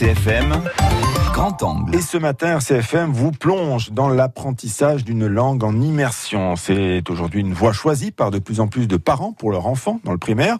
RCFM, grand angle. Et ce matin, RCFM vous plonge dans l'apprentissage d'une langue en immersion. C'est aujourd'hui une voie choisie par de plus en plus de parents pour leurs enfants dans le primaire.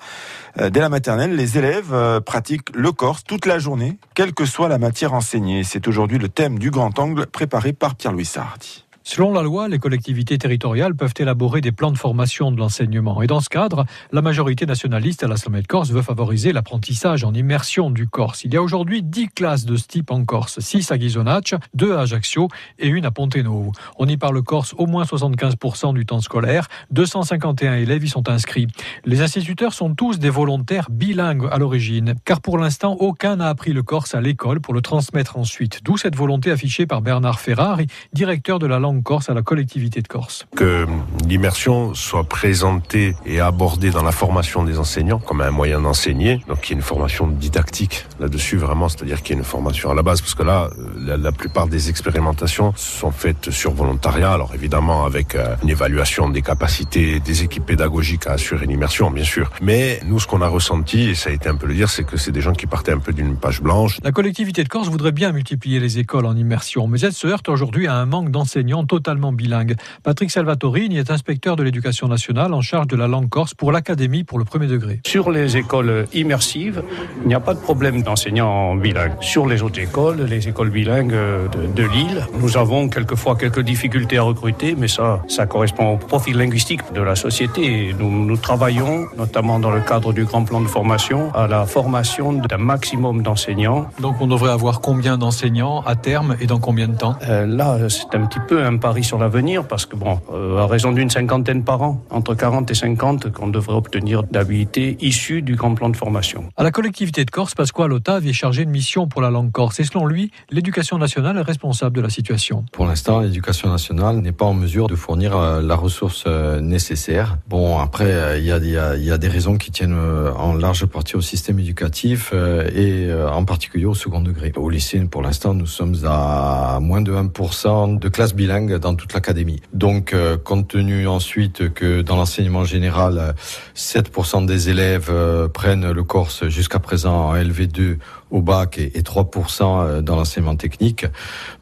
Euh, dès la maternelle, les élèves euh, pratiquent le corse toute la journée, quelle que soit la matière enseignée. C'est aujourd'hui le thème du grand angle préparé par Pierre-Louis Sardi. Selon la loi, les collectivités territoriales peuvent élaborer des plans de formation de l'enseignement. Et dans ce cadre, la majorité nationaliste à l'Assemblée de Corse veut favoriser l'apprentissage en immersion du Corse. Il y a aujourd'hui 10 classes de ce type en Corse, 6 à Ghisonaccia, 2 à Ajaccio et une à Pontenove. On y parle corse au moins 75% du temps scolaire. 251 élèves y sont inscrits. Les instituteurs sont tous des volontaires bilingues à l'origine, car pour l'instant, aucun n'a appris le corse à l'école pour le transmettre ensuite. D'où cette volonté affichée par Bernard Ferrari, directeur de la langue Corse à la collectivité de Corse. Que l'immersion soit présentée et abordée dans la formation des enseignants comme un moyen d'enseigner, donc qu'il y ait une formation didactique là-dessus vraiment, c'est-à-dire qu'il y ait une formation à la base, parce que là, la, la, plupart des expérimentations sont faites sur volontariat, alors évidemment avec euh, une évaluation des capacités des équipes pédagogiques à assurer l'immersion, bien sûr. Mais nous, ce qu'on a ressenti, et ça a été un peu le dire, c'est que c'est des gens qui partaient un peu d'une page blanche. La collectivité de Corse voudrait bien multiplier les écoles en immersion, mais elle se heurte aujourd'hui à un manque d'enseignants totalement bilingue. Patrick Salvatorini est inspecteur de l'éducation nationale en charge de la langue corse pour l'Académie pour le premier degré. Sur les écoles immersives, il n'y a pas de problème d'enseignants bilingues. Sur les autres écoles, les écoles bilingues de, de Lille, nous avons quelquefois quelques difficultés à recruter, mais ça, ça correspond au profil linguistique de la société. Nous, nous travaillons, notamment dans le cadre du grand plan de formation, à la formation d'un maximum d'enseignants. Donc on devrait avoir combien d'enseignants à terme et dans combien de temps? Euh, Là, c'est un petit peu un pari sur l'avenir parce que, bon, euh, à raison d'une cinquantaine par an, entre 40 et 50, qu'on devrait obtenir d'habilité issues du grand plan de formation. À la collectivité de Corse, Pasquale Ottave est chargé de mission pour la langue corse et selon lui, l'éducation nationale est responsable de la situation. Pour l'instant, l'éducation nationale n'est pas en mesure de fournir euh, la ressource euh, nécessaire. Bon, après, il y, y, y, a des raisons qui tiennent en large partie au système éducatif et en particulier au second degré. Au lycée, pour l'instant, nous sommes à moins de 1% de classes bilingues dans toute l'académie. Donc, euh, compte tenu ensuite que dans l'enseignement général, 7% des élèves euh, prennent le Corse jusqu'à présent en LV2 au bac et, et 3% dans l'enseignement technique.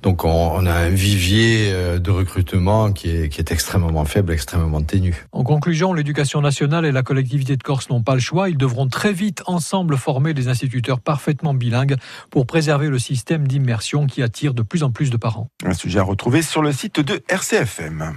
Donc on, on, a un vivier de recrutement qui est, qui est extrêmement faible, extrêmement ténu. En conclusion, l'éducation nationale et la collectivité de Corse n'ont pas le choix. Ils devront très vite ensemble former des instituteurs parfaitement bilingues pour préserver le système d'immersion qui attire de plus en plus de parents. Un sujet à retrouver sur le site de RCFM.